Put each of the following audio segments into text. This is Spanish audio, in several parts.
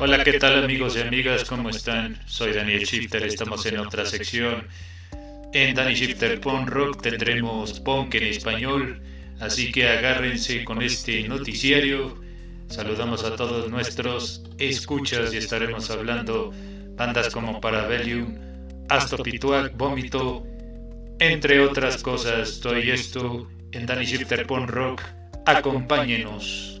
Hola, ¿qué tal amigos y amigas? ¿Cómo están? Soy Daniel Shifter, estamos en otra sección. En Danny Shifter Punk Rock tendremos punk en español, así que agárrense con este noticiario. Saludamos a todos nuestros escuchas y estaremos hablando bandas como Parabellum, Astopituac, Vómito, entre otras cosas. Estoy esto en Danny Shifter Punk Rock. Acompáñenos.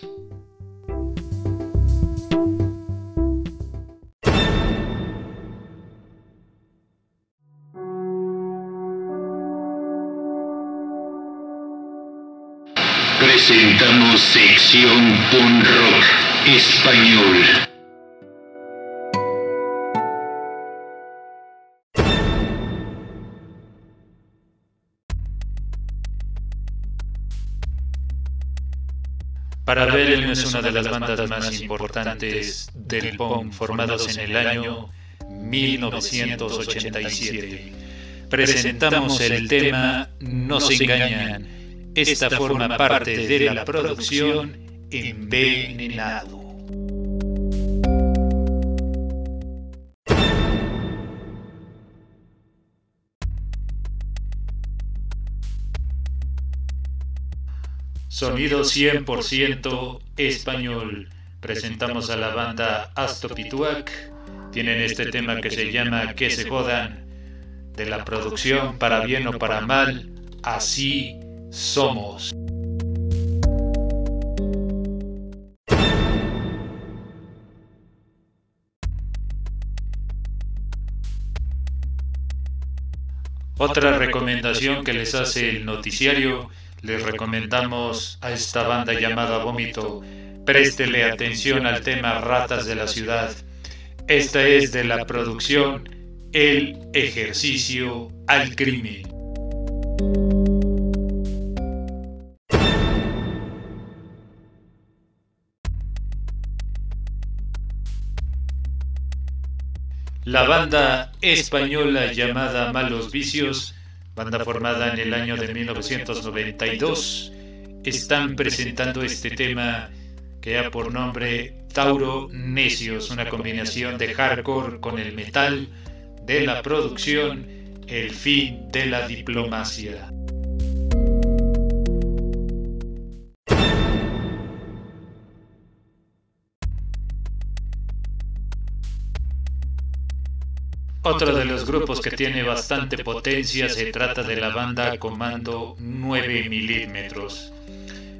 Presentamos sección Punk Rock Español. Parabellum es una de las bandas más importantes del punk formados en el año 1987. Presentamos el tema No se engañan. Esta forma parte de la producción Envenenado. Sonido 100% español. Presentamos a la banda Astopituac. Tienen este tema que se llama Que se jodan. De la producción para bien o para mal. Así somos. Otra recomendación que les hace el noticiario, les recomendamos a esta banda llamada Vómito, préstele atención al tema Ratas de la Ciudad. Esta es de la producción El ejercicio al crimen. La banda española llamada Malos Vicios, banda formada en el año de 1992, están presentando este tema que da por nombre Tauro Necios, una combinación de hardcore con el metal de la producción El fin de la diplomacia. Otro de los grupos que tiene bastante potencia se trata de la banda Comando 9 milímetros.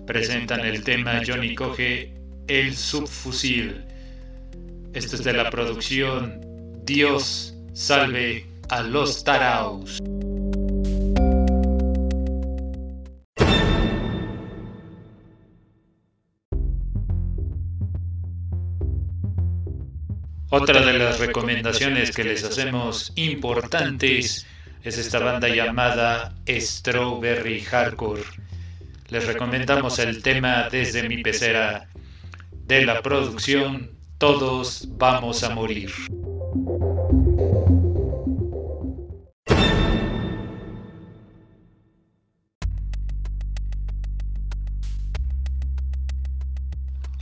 Presentan el tema Johnny Coge el subfusil. Esto es de la producción Dios salve a los taraos. Otra de las recomendaciones que les hacemos importantes es esta banda llamada Strawberry Hardcore. Les recomendamos el tema desde mi pecera de la producción Todos vamos a morir.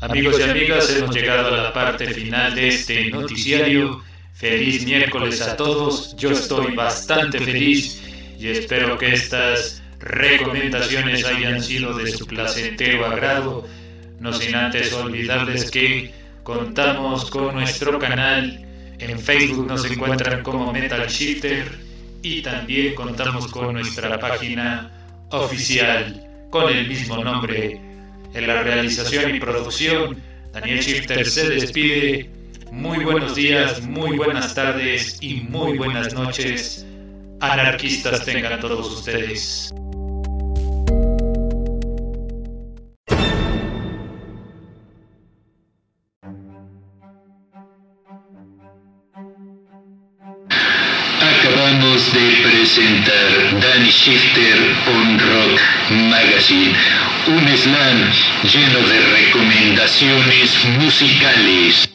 Amigos y amigas, hemos llegado a la parte final de este noticiario. Feliz miércoles a todos. Yo estoy bastante feliz y espero que estas recomendaciones hayan sido de su placentero agrado. No sin antes olvidarles que contamos con nuestro canal. En Facebook nos encuentran como Metal Shifter y también contamos con nuestra página oficial con el mismo nombre en la realización y producción, Daniel Shifter se despide. Muy buenos días, muy buenas tardes y muy buenas noches. Anarquistas tengan todos ustedes. Acabamos de presentar Dan Shifter on Rock. Magazine, un slam lleno de recomendaciones musicales.